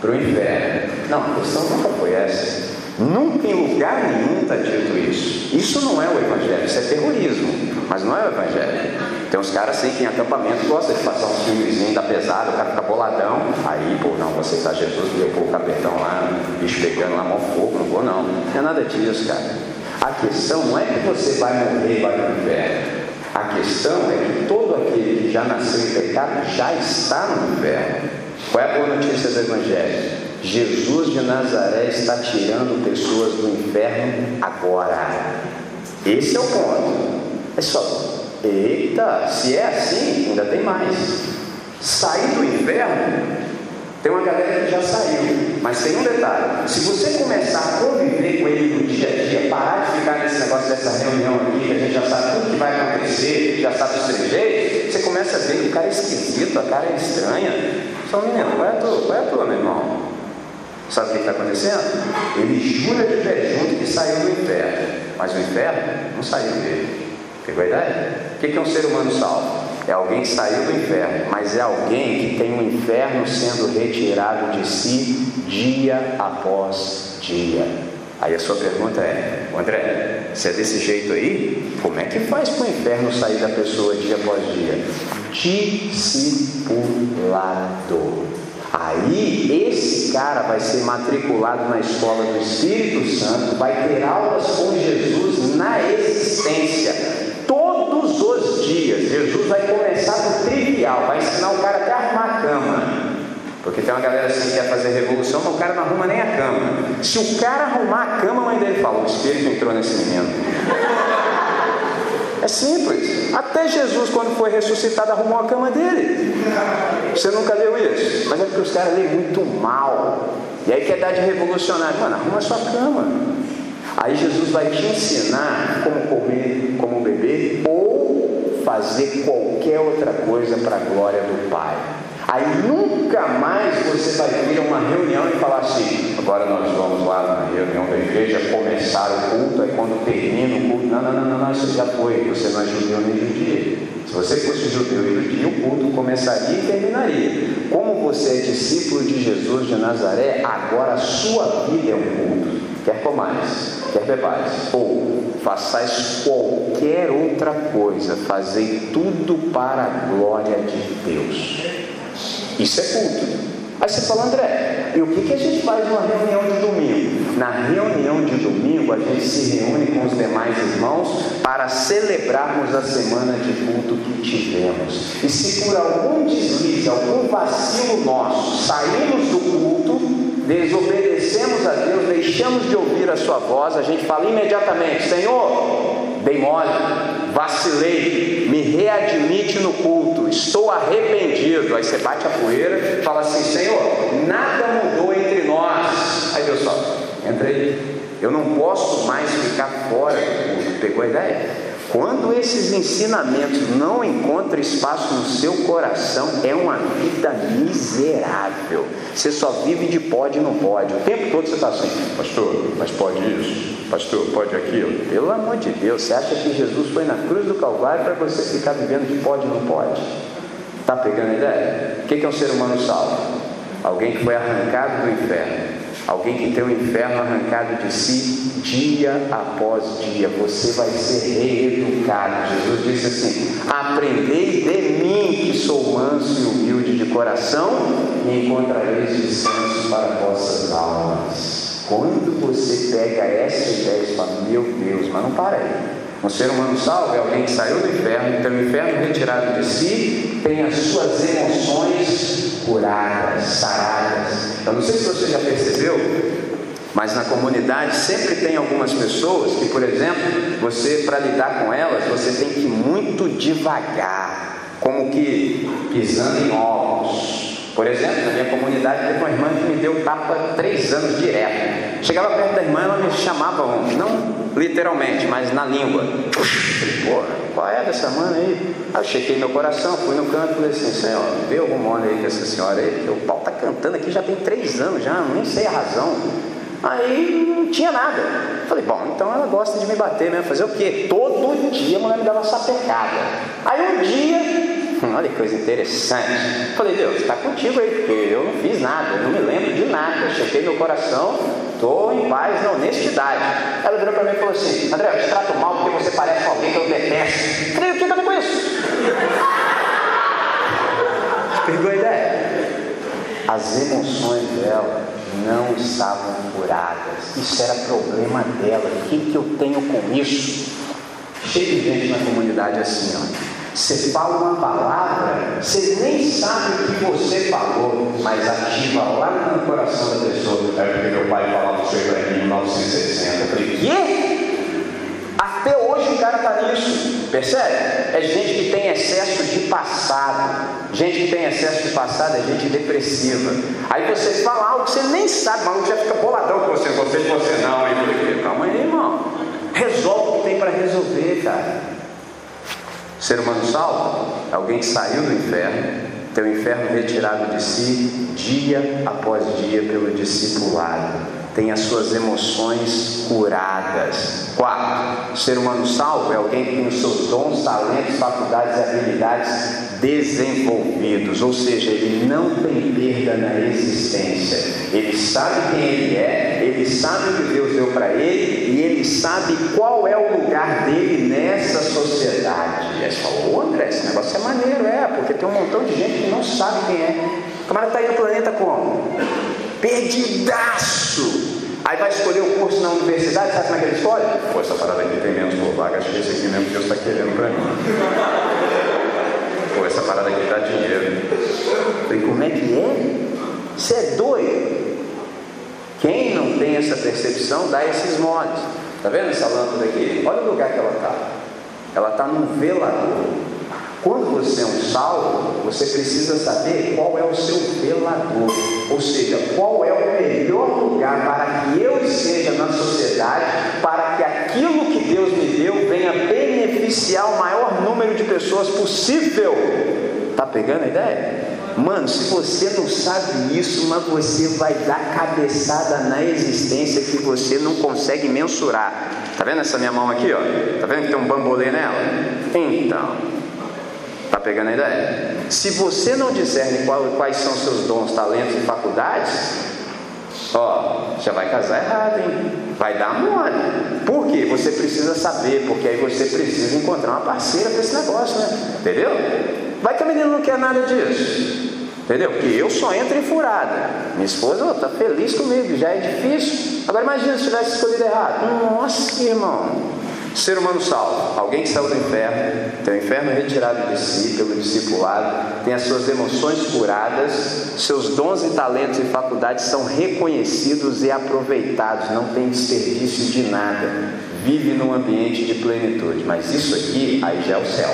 [SPEAKER 1] para o inferno. Não, a questão nunca foi essa. Nunca em lugar nenhum está dito isso. Isso não é o Evangelho, isso é terrorismo, mas não é o Evangelho. Tem uns caras assim que em acampamento gostam de passar um filmezinho da pesada, o cara fica boladão, aí, pô, não, você está Jesus, eu pôr o capetão lá, bicho pegando lá, mão fogo, não vou não. Não é nada disso, cara. A questão não é que você vai morrer e vai para o inferno. A questão é que todo aquele que já nasceu em pecado já está no inferno. Qual é a boa notícia do Evangelho? Jesus de Nazaré está tirando pessoas do inferno agora. Esse é o ponto. É só, eita, se é assim, ainda tem mais. Sair do inferno, tem uma galera que já saiu, mas tem um detalhe: se você começar a conviver com ele no dia a dia, parar de ficar nesse negócio dessa reunião aqui, que a gente já sabe tudo que vai acontecer, já sabe os trejeitos, você começa a ver que o cara é esquisito, a cara é estranha. Só menino, qual é a tua, qual é a tua, meu irmão? Sabe o que está acontecendo? Ele jura de pé junto que saiu do inferno, mas o inferno não saiu dele. Pegou a ideia? O que é um ser humano salvo? É alguém que saiu do inferno, mas é alguém que tem o inferno sendo retirado de si dia após dia. Aí a sua pergunta é, André, se é desse jeito aí, como é que faz para o inferno sair da pessoa dia após dia? Discipulado. Aí esse cara vai ser matriculado na escola do Espírito Santo, vai ter aulas com Jesus na existência. Dias, Jesus vai começar do trivial, vai ensinar o cara até arrumar a cama. Porque tem uma galera assim que quer fazer revolução, mas o cara não arruma nem a cama. Se o cara arrumar a cama, a mãe dele fala: o Espírito entrou nesse menino. É simples. Até Jesus, quando foi ressuscitado, arrumou a cama dele. Você nunca leu isso? Mas é porque os caras leem muito mal. E aí quer dar de revolucionário. Mano, arruma a sua cama. Aí Jesus vai te ensinar como comer, como beber fazer qualquer outra coisa para a glória do Pai. Aí nunca mais você vai vir a uma reunião e falar assim: agora nós vamos lá na reunião da igreja começar o culto, aí quando termina o culto, não, não, não, não, não isso já foi, você não é judeu nem judia. Se você fosse judeu e judia, o culto começaria e terminaria. Como você é discípulo de Jesus de Nazaré, agora a sua vida é um culto. Quer comais, quer bebais, ou façais qualquer outra coisa, fazei tudo para a glória de Deus. Isso é culto. Aí você fala, André, e o que a gente faz numa reunião de domingo? Na reunião de domingo, a gente se reúne com os demais irmãos para celebrarmos a semana de culto que tivemos. E se por algum deslize, algum vacilo nosso, saímos do culto, desobedecemos a Deus, deixamos de ouvir a Sua voz, a gente fala imediatamente: Senhor, dei mole, vacilei, me readmite no culto, estou arrependido. Aí você bate a poeira, fala assim: Senhor, nada mudou entre nós. Aí Deus eu não posso mais ficar fora do culto. Pegou a ideia? Quando esses ensinamentos não encontram espaço no seu coração, é uma vida miserável. Você só vive de pode e não pode. O tempo todo você está assim, pastor, mas pode isso, pastor, pode aquilo. Pelo amor de Deus, você acha que Jesus foi na cruz do Calvário para você ficar vivendo de pode e não pode? Está pegando a ideia? O que é um ser humano salvo? Alguém que foi arrancado do inferno Alguém que tem o inferno arrancado de si dia após dia, você vai ser reeducado. Jesus disse assim: Aprendei de mim, que sou manso e humilde de coração, e encontrareis descanso para vossas almas. Quando você pega essa ideia e fala, meu Deus, mas não para aí. Um ser humano salvo é alguém que saiu do inferno, tem o inferno retirado de si, tem as suas emoções curadas, saradas. Eu não sei se você já percebeu, mas na comunidade sempre tem algumas pessoas que, por exemplo, você para lidar com elas, você tem que ir muito devagar, como que pisando em ovos. Por exemplo, na minha comunidade teve uma irmã que me deu tapa três anos direto. Chegava perto da irmã, ela me chamava, não literalmente, mas na língua. Pô, qual é dessa mãe aí? Aí eu chequei meu coração, fui no canto e falei assim, Senhor, vê algum mole aí com essa senhora aí, porque o pau tá cantando aqui já tem três anos já, nem sei a razão. Aí não tinha nada. Falei, bom, então ela gosta de me bater mesmo. Fazer o quê? Todo dia a mulher me dava sapecada. Aí um dia Olha que coisa interessante. Falei, Deus, está contigo aí, porque eu não fiz nada, não me lembro de nada. Eu chequei meu coração, estou em paz, na honestidade. Ela virou para mim e falou assim: André, eu te trato mal porque você parece alguém que eu detesto. Falei, o que eu tenho com isso? Pegou a ideia? As emoções dela não estavam curadas. Isso era problema dela. O que, que eu tenho com isso? Cheio de gente na comunidade assim, ó. Você fala uma palavra, você nem sabe o que você falou, mas ativa lá no coração da pessoa. É porque meu pai falava isso aí em 1960. Eu falei, quê? Até hoje o cara está nisso, percebe? É gente que tem excesso de passado. Gente que tem excesso de passado é gente depressiva. Aí você fala algo que você nem sabe, mas já fica boladão com você, você você não. Aí eu falei, calma aí, irmão. Resolve o que tem para resolver, cara. Ser humano salvo alguém que saiu do inferno, tem o inferno retirado de si dia após dia pelo discipulado tem as suas emoções curadas. Quarto, ser humano salvo é alguém que tem os seus dons, talentos, faculdades e habilidades desenvolvidos, ou seja, ele não tem perda na existência. Ele sabe quem ele é, ele sabe o que Deus deu para ele e ele sabe qual é o lugar dele nessa sociedade. Você falou, ô André, esse negócio é maneiro, é, porque tem um montão de gente que não sabe quem é. O camarada está aí no planeta como? Perdidaço. Aí vai escolher o curso na universidade, sabe como é que ele escolhe? Pô, essa parada aqui tem menos por vaga, acho que esse aqui mesmo que Deus está querendo para mim. Pô, essa parada aqui dá dinheiro. E como é que é? Você é doido. Quem não tem essa percepção dá esses moles. Tá vendo essa lâmpada aqui? Olha o lugar que ela está. Ela está num velador. Quando você é um salvo, você precisa saber qual é o seu velador, ou seja, qual é o melhor lugar para que eu esteja na sociedade, para que aquilo que Deus me deu venha beneficiar o maior número de pessoas possível. Tá pegando a ideia? Mano, se você não sabe isso, mas você vai dar cabeçada na existência que você não consegue mensurar. Tá vendo essa minha mão aqui, ó? Tá vendo que tem um bambolê nela? Então, Está pegando a ideia? Se você não discerne quais são seus dons, talentos e faculdades, ó, já vai casar errado, hein? Vai dar mole. Por quê? Você precisa saber, porque aí você precisa encontrar uma parceira para esse negócio, né? Entendeu? Vai que a menina não quer nada disso. Entendeu? Porque eu só entro em furada. Minha esposa está feliz comigo, já é difícil. Agora imagina se tivesse escolhido errado. Nossa, irmão. Ser humano salvo, alguém que saiu do inferno, tem o inferno retirado de si pelo discipulado, tem as suas emoções curadas, seus dons e talentos e faculdades são reconhecidos e aproveitados, não tem desperdício de nada, vive num ambiente de plenitude. Mas isso aqui, aí já é o céu,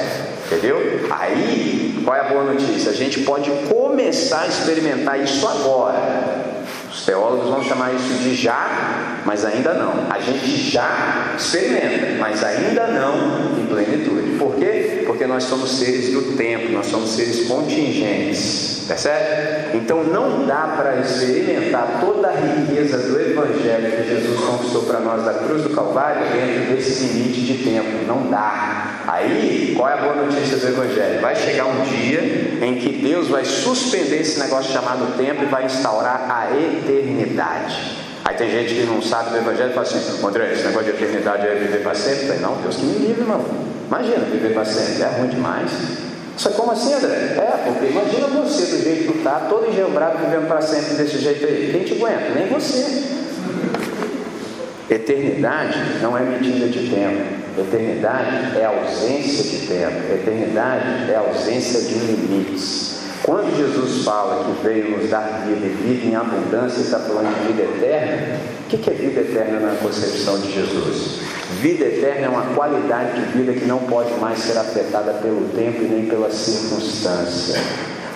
[SPEAKER 1] entendeu? Aí, qual é a boa notícia? A gente pode começar a experimentar isso agora. Os teólogos vão chamar isso de já, mas ainda não. A gente já experimenta, mas ainda não em plenitude. Por quê? Porque nós somos seres do tempo, nós somos seres contingentes. Percebe? Então não dá para experimentar toda a riqueza do Evangelho que Jesus conquistou para nós da cruz do Calvário dentro desse limite de tempo. Não dá. Aí, qual é a boa notícia do Evangelho? Vai chegar um dia em que Deus vai suspender esse negócio chamado tempo e vai instaurar a eternidade. Aí tem gente que não sabe do Evangelho e fala assim: André, esse negócio de eternidade é viver para sempre? Falei, não, Deus que me livre, irmão. Imagina viver para sempre, é ruim demais. É como assim, André? É, porque imagina você do jeito que está, todo engembrado, vivendo para sempre desse jeito aí. Quem te aguenta? Nem você. Eternidade não é medida de tempo. Eternidade é ausência de tempo. Eternidade é ausência de limites. Quando Jesus fala que veio nos dar vida e vida em abundância, está falando de vida eterna. O que é vida eterna na concepção de Jesus? Vida eterna é uma qualidade de vida que não pode mais ser afetada pelo tempo e nem pela circunstância.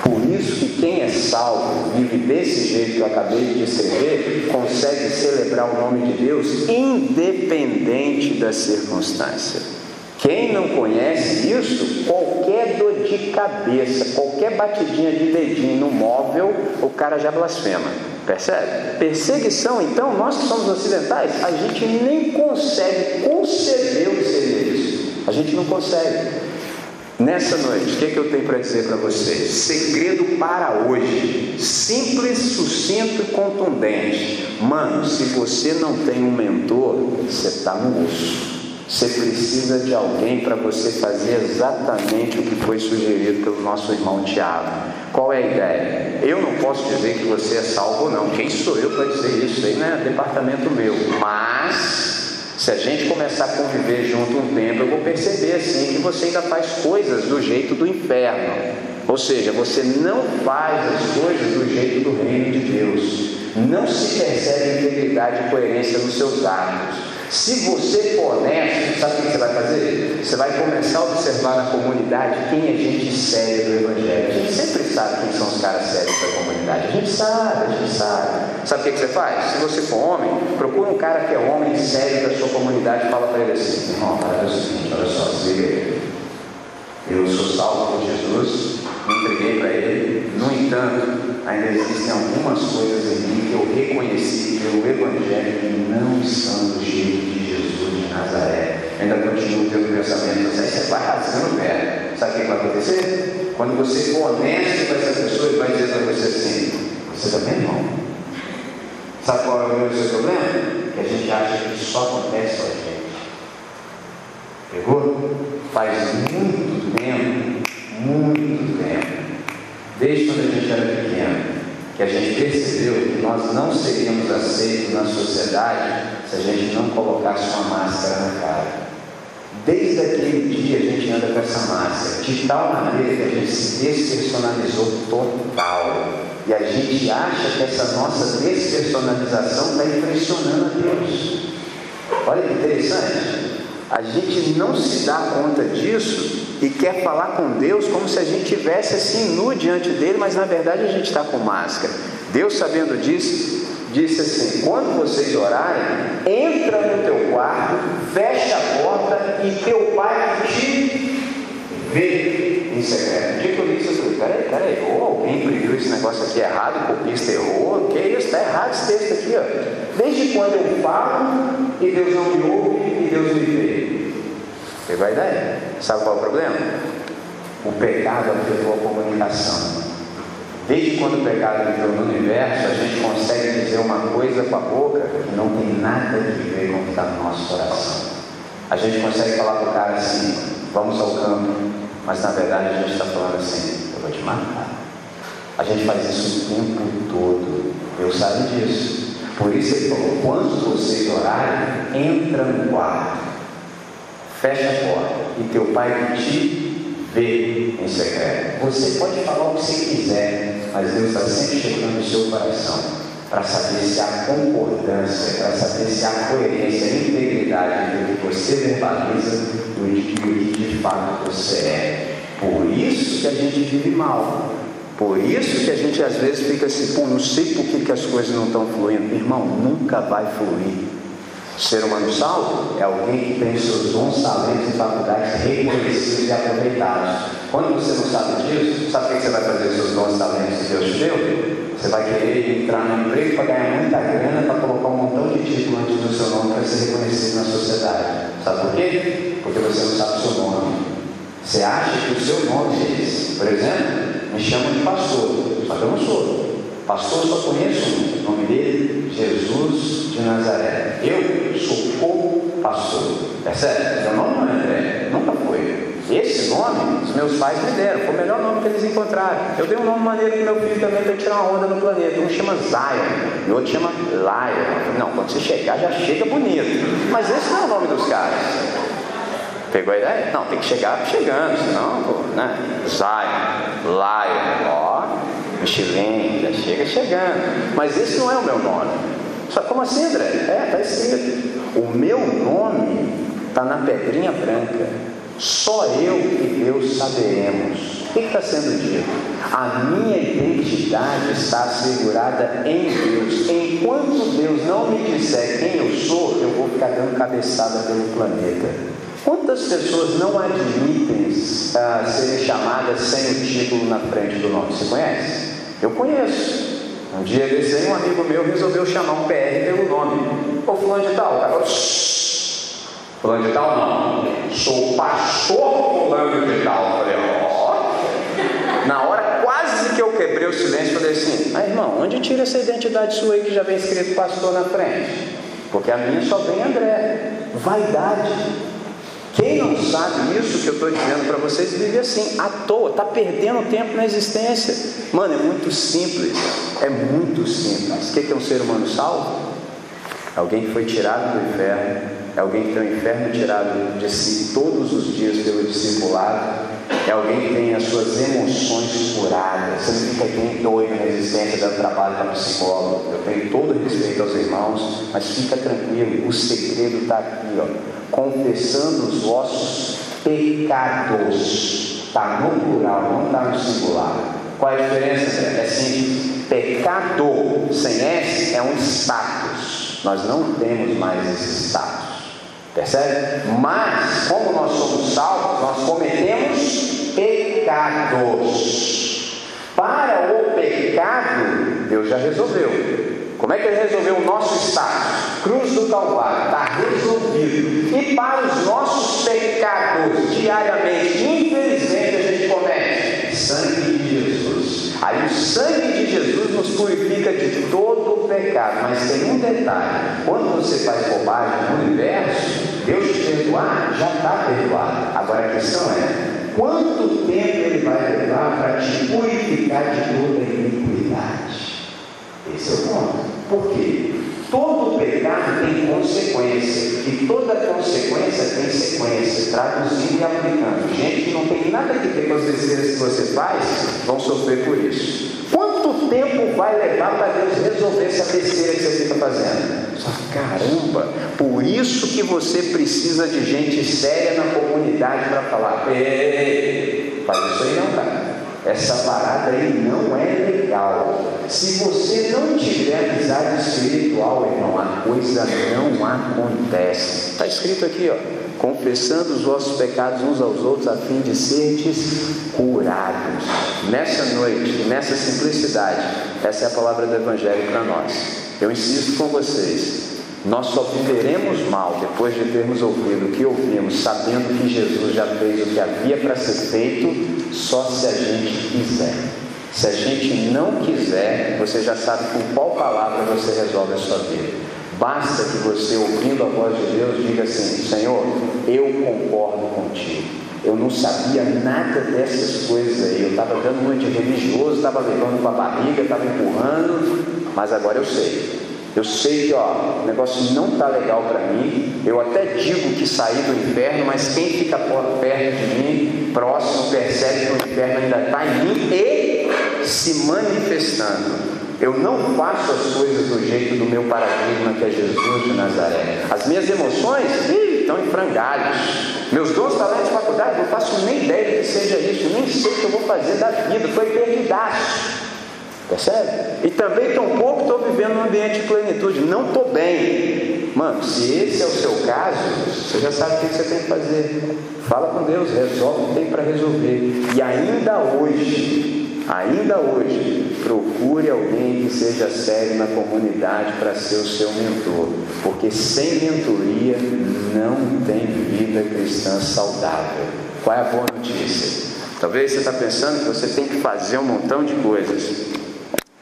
[SPEAKER 1] Por isso que quem é salvo, vive desse jeito que eu acabei de descrever, consegue celebrar o nome de Deus independente da circunstância. Quem não conhece isso, qualquer dor de cabeça, qualquer batidinha de dedinho no móvel, o cara já blasfema. Percebe? Perseguição, então, nós que somos ocidentais, a gente nem consegue conceber o que seria isso. A gente não consegue. Nessa noite, o que, é que eu tenho para dizer para vocês? Segredo para hoje, simples, sucinto e contundente. Mano, se você não tem um mentor, você está no osso. Você precisa de alguém para você fazer exatamente o que foi sugerido pelo nosso irmão Tiago. Qual é a ideia? Eu não posso dizer que você é salvo ou não. Quem sou eu para dizer isso? Aí é departamento meu. Mas Se a gente começar a conviver junto um tempo, eu vou perceber assim que você ainda faz coisas do jeito do inferno. Ou seja, você não faz as coisas do jeito do reino de Deus. Não se percebe integridade e coerência nos seus atos. Se você for honesto, sabe o que você vai fazer? Você vai começar a observar na comunidade quem é gente séria do Evangelho. A gente sempre sabe quem são os caras sérios da comunidade. A gente sabe, a gente sabe. Sabe o que, você faz? Se você for homem, procura um cara que é homem sério da sua comunidade e fala para ele assim: irmão, é o seguinte, olha só, liga Eu sou salvo por Jesus, me entreguei para Ele. No entanto, ainda existem algumas coisas em mim que eu reconheci pelo Evangelho que não estão do jeito de Jesus de Nazaré. Ainda continuo tendo pensamento, assim, você vai rasgando o pé. Sabe o que vai acontecer? Quando você for honesto com essa pessoa, ele vai dizer para você assim: você também não. Sabe qual é o seu problema? Que a gente acha que só acontece com a gente. Pegou? Faz muito tempo, muito tempo, desde quando a gente era pequeno, que a gente percebeu que nós não seríamos aceitos na sociedade se a gente não colocasse uma máscara na cara. Desde aquele dia a gente anda com essa máscara, de tal maneira que a gente se despersonalizou total. E a gente acha que essa nossa despersonalização está impressionando a Deus. Olha que interessante. A gente não se dá conta disso e quer falar com Deus como se a gente tivesse assim nu diante dele, mas na verdade a gente está com máscara. Deus, sabendo disso, disse assim: quando vocês orarem, entra no teu quarto, fecha a porta e teu pai te vê em secreto. Tipo isso, eu falei: peraí, peraí, ou alguém previu esse negócio aqui errado, o copista errou, que isso, está errado esse texto aqui, ó. Desde quando eu falo e Deus não me ouve e Deus me vê. Pegou a ideia? Sabe qual é o problema? O pecado afetou a comunicação. Desde quando o pecado entrou no universo, a gente consegue dizer uma coisa com a boca que não tem nada a ver com o que está no nosso coração. A gente consegue falar para o cara assim, vamos ao campo, mas na verdade a gente está falando assim, eu vou te matar. A gente faz isso o tempo todo. Deus sabe disso. Por isso ele falou, quando vocês orarem, entra no quarto, fecha a porta, e teu pai te vê em secreto. Você pode falar o que você quiser, mas Deus está sempre checando o seu coração para saber se há concordância, para saber se há coerência, integridade entre o que você verbaliza e o que de fato você é. Por isso que a gente vive mal. Por isso que a gente às vezes fica assim, pô, não sei por que, que as coisas não estão fluindo. Irmão, nunca vai fluir. Ser humano salvo é alguém que tem seus dons, talentos e faculdades reconhecidos e aproveitados. Quando você não sabe disso, sabe o que você vai fazer seus dons, talentos que Deus te deu? Você vai querer entrar no emprego para ganhar muita grana, para colocar um montão de título antes do seu nome para ser reconhecido na sociedade. Sabe por quê? Porque você não sabe o seu nome. Você acha que o seu nome é esse. Por exemplo, me chamam de pastor, só que eu não sou. Pastor só conheço o nome dele, Jesus de Nazaré. Eu sou co-pastor. Percebe? Meu nome não é André, nunca foi. Esse nome, os meus pais me deram, foi o melhor nome que eles encontraram. Eu dei um nome maneiro para meu filho também para tirar uma onda no planeta. Um chama Zion, e outro chama Lion. Não, quando você chegar, já chega bonito. Mas esse não é o nome dos caras. Pegou a ideia? Não, tem que chegar chegando, senão, pô, né? Zion, Lion, ó, Michelin, já chega chegando. Mas esse não é o meu nome. Só como assim, André? É, está escrito. O meu nome está na pedrinha branca. Só eu e Deus saberemos. O que está sendo dito? A minha identidade está assegurada em Deus. Enquanto Deus não me disser quem eu sou, eu vou ficar dando cabeçada pelo planeta. Quantas pessoas não admitem uh, serem chamadas sem o título na frente do nome? Você conhece? Eu conheço. Um dia desse aí, um amigo meu resolveu chamar um PR pelo nome. Ô fulano de tal, cara fulano de tal não. Sou pastor fulano de tal. falei, ó. Na hora quase que eu quebrei o silêncio, falei assim, ah irmão, onde tira essa identidade sua aí que já vem escrito pastor na frente? Porque a minha só vem André. Vaidade. Quem não sabe isso que eu estou dizendo para vocês vive assim, à toa, está perdendo tempo na existência. Mano, é muito simples, é muito simples. O que é um ser humano salvo? Alguém que foi tirado do inferno, é alguém que tem o inferno tirado de si todos os dias pelo discipulado, é alguém que tem as suas emoções curadas. Você não fica aqui doido na existência, dando trabalho para psicólogo. Eu tenho todo respeito aos irmãos, mas fica tranquilo, o segredo está aqui, ó. Confessando os vossos pecados. Está no plural, não está no singular. Qual é a diferença? É simples. Pecado sem S é um status. Nós não temos mais esse status. Percebe? Mas, como nós somos salvos, nós cometemos pecados. Para o pecado, Deus já resolveu. Como é que ele resolveu o nosso status? Cruz do Calvário, está resolvido. E para os nossos pecados, diariamente, infelizmente, a gente comete sangue de Jesus. Aí o sangue de Jesus nos purifica de todo pecado. Mas tem um detalhe: quando você faz bobagem no universo, Deus te perdoar, já está perdoado. Agora a questão é: quanto tempo ele vai levar para te purificar de toda iniquidade? Esse é o ponto. Por quê? Todo pecado tem consequência, e toda consequência tem sequência, traduzindo e aplicando. Gente que não tem nada a ver com as besteiras que você faz, vão sofrer por isso. Quanto tempo vai levar para Deus resolver essa besteira que você fica fazendo? Caramba, por isso que você precisa de gente séria na comunidade para falar, ei, faz isso aí não, cara. Essa parada aí não é legal. Se você não tiver amizade espiritual, irmão, a coisa não acontece. Está escrito aqui, ó. Confessando os vossos pecados uns aos outros, a fim de serdes curados. Nessa noite, nessa simplicidade, essa é a palavra do Evangelho para nós. Eu insisto com vocês, nós só viveremos mal depois de termos ouvido o que ouvimos, sabendo que Jesus já fez o que havia para ser feito, só se a gente quiser. Se a gente não quiser, você já sabe com qual palavra você resolve a sua vida. Basta que você, ouvindo a voz de Deus, diga assim: Senhor, eu concordo contigo. Eu não sabia nada dessas coisas aí. Eu estava dando muito de religioso, estava levando para a barriga, estava empurrando, mas agora eu sei. Eu sei que ó, o negócio não está legal para mim. Eu até digo que saí do inferno, mas quem fica perto de mim, próximo, percebe que o inferno ainda está em mim e se manifestando. Eu não faço as coisas do jeito do meu paradigma que é Jesus de Nazaré. As minhas emoções ih, estão em frangalhos. Meus dons talentos de faculdade, não faço nem ideia do que seja isso, nem sei o que eu vou fazer da vida, foi eternidade. Percebe? E também tampouco estou vivendo num ambiente de plenitude, não estou bem. Mano, se esse é o seu caso, você já sabe o que você tem que fazer. Fala com Deus, resolve o que tem para resolver. E ainda hoje, ainda hoje, procure alguém que seja sério na comunidade para ser o seu mentor. Porque sem mentoria não tem vida cristã saudável. Qual é a boa notícia? Talvez você está pensando que você tem que fazer um montão de coisas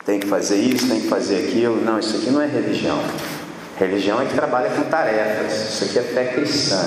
[SPEAKER 1] tem que fazer isso, tem que fazer aquilo. Não, isso aqui não é religião. Religião é que trabalha com tarefas. Isso aqui é fé cristã.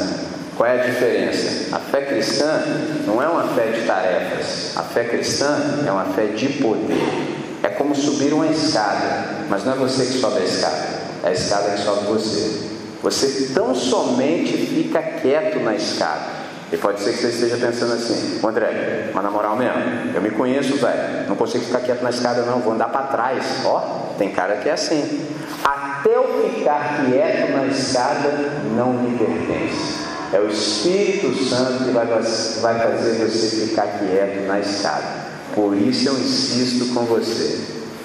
[SPEAKER 1] Qual é a diferença? A fé cristã não é uma fé de tarefas. A fé cristã é uma fé de poder. Como subir uma escada, mas não é você que sobe a escada, é a escada que sobe você. Você tão somente fica quieto na escada. E pode ser que você esteja pensando assim, André, mas na moral mesmo, eu me conheço, velho, não consigo ficar quieto na escada não, vou andar para trás. Ó, tem cara que é assim. Até eu ficar quieto na escada não me pertence. É o Espírito Santo que vai, vai fazer você ficar quieto na escada. Por isso eu insisto com você.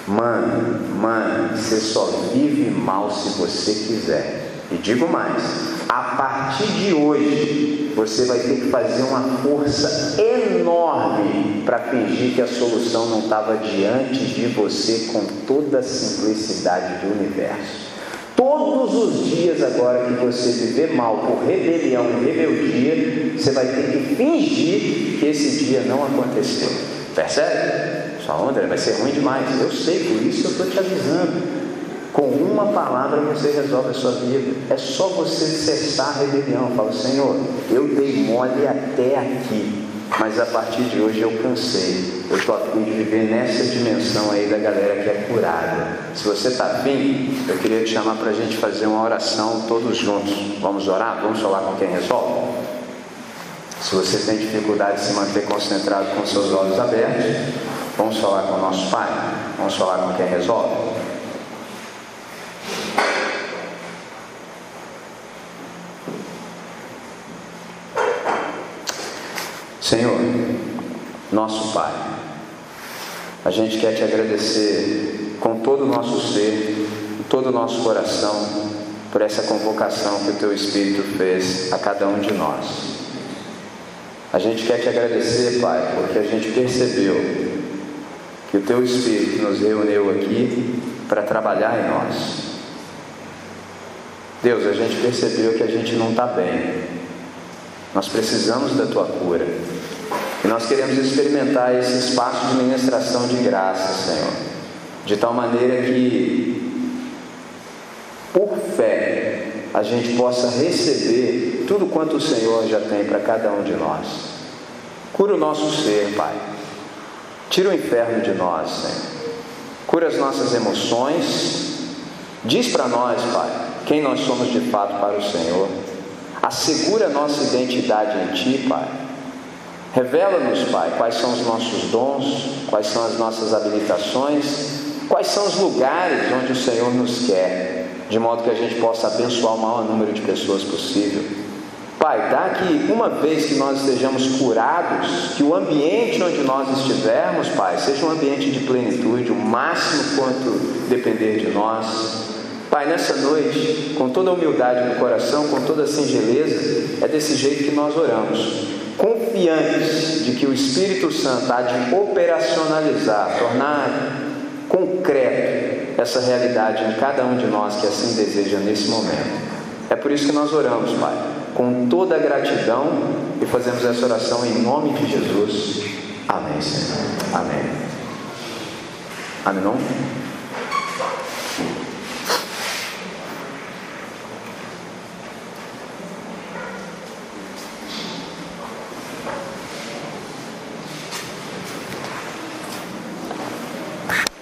[SPEAKER 1] Mano, mano, você só vive mal se você quiser. E digo mais: a partir de hoje, você vai ter que fazer uma força enorme para fingir que a solução não estava diante de você com toda a simplicidade do universo. Todos os dias agora que você viver mal por rebelião e rebeldia, você vai ter que fingir que esse dia não aconteceu. Percebe? Sua onda vai ser ruim demais. Eu sei, por isso eu estou te avisando. Com uma palavra você resolve a sua vida. É só você cessar a rebelião. Fala, Senhor, eu dei mole até aqui. mas a partir de hoje eu cansei. Eu estou afim de viver nessa dimensão aí da galera que é curada. Se você está afim, eu queria te chamar para a gente fazer uma oração todos juntos. Vamos orar? Vamos falar com quem resolve? Se você tem dificuldade de se manter concentrado com seus olhos abertos, vamos falar com o nosso Pai. Vamos falar com quem resolve. Senhor, nosso Pai, a gente quer te agradecer com todo o nosso ser, com todo o nosso coração, por essa convocação que o Teu Espírito fez a cada um de nós. A gente quer te agradecer, Pai, porque a gente percebeu que o Teu Espírito nos reuniu aqui para trabalhar em nós. Deus, a gente percebeu que a gente não está bem. Nós precisamos da Tua cura. E nós queremos experimentar esse espaço de ministração de graça, Senhor, de tal maneira que, por fé, a gente possa receber tudo quanto o Senhor já tem para cada um de nós. Cura o nosso ser, Pai. Tira o inferno de nós, Senhor. Cura as nossas emoções. Diz para nós, Pai, quem nós somos de fato para o Senhor. Assegura a nossa identidade em Ti, Pai Revela-nos, Pai, quais são os nossos dons, quais são as nossas habilitações, quais são os lugares onde o Senhor nos quer, de modo que a gente possa abençoar o maior número de pessoas possível. Pai, dá que uma vez que nós estejamos curados, que o ambiente onde nós estivermos, Pai, seja um ambiente de plenitude, o máximo quanto depender de nós. Pai, nessa noite, com toda a humildade no coração, com toda a singeleza, é desse jeito que nós oramos confiantes de que o Espírito Santo há de operacionalizar, tornar concreto essa realidade em cada um de nós que assim deseja nesse momento. É por isso que nós oramos, Pai, com toda a gratidão e fazemos essa oração em nome de Jesus. Amém, Senhor. Amém. Amém.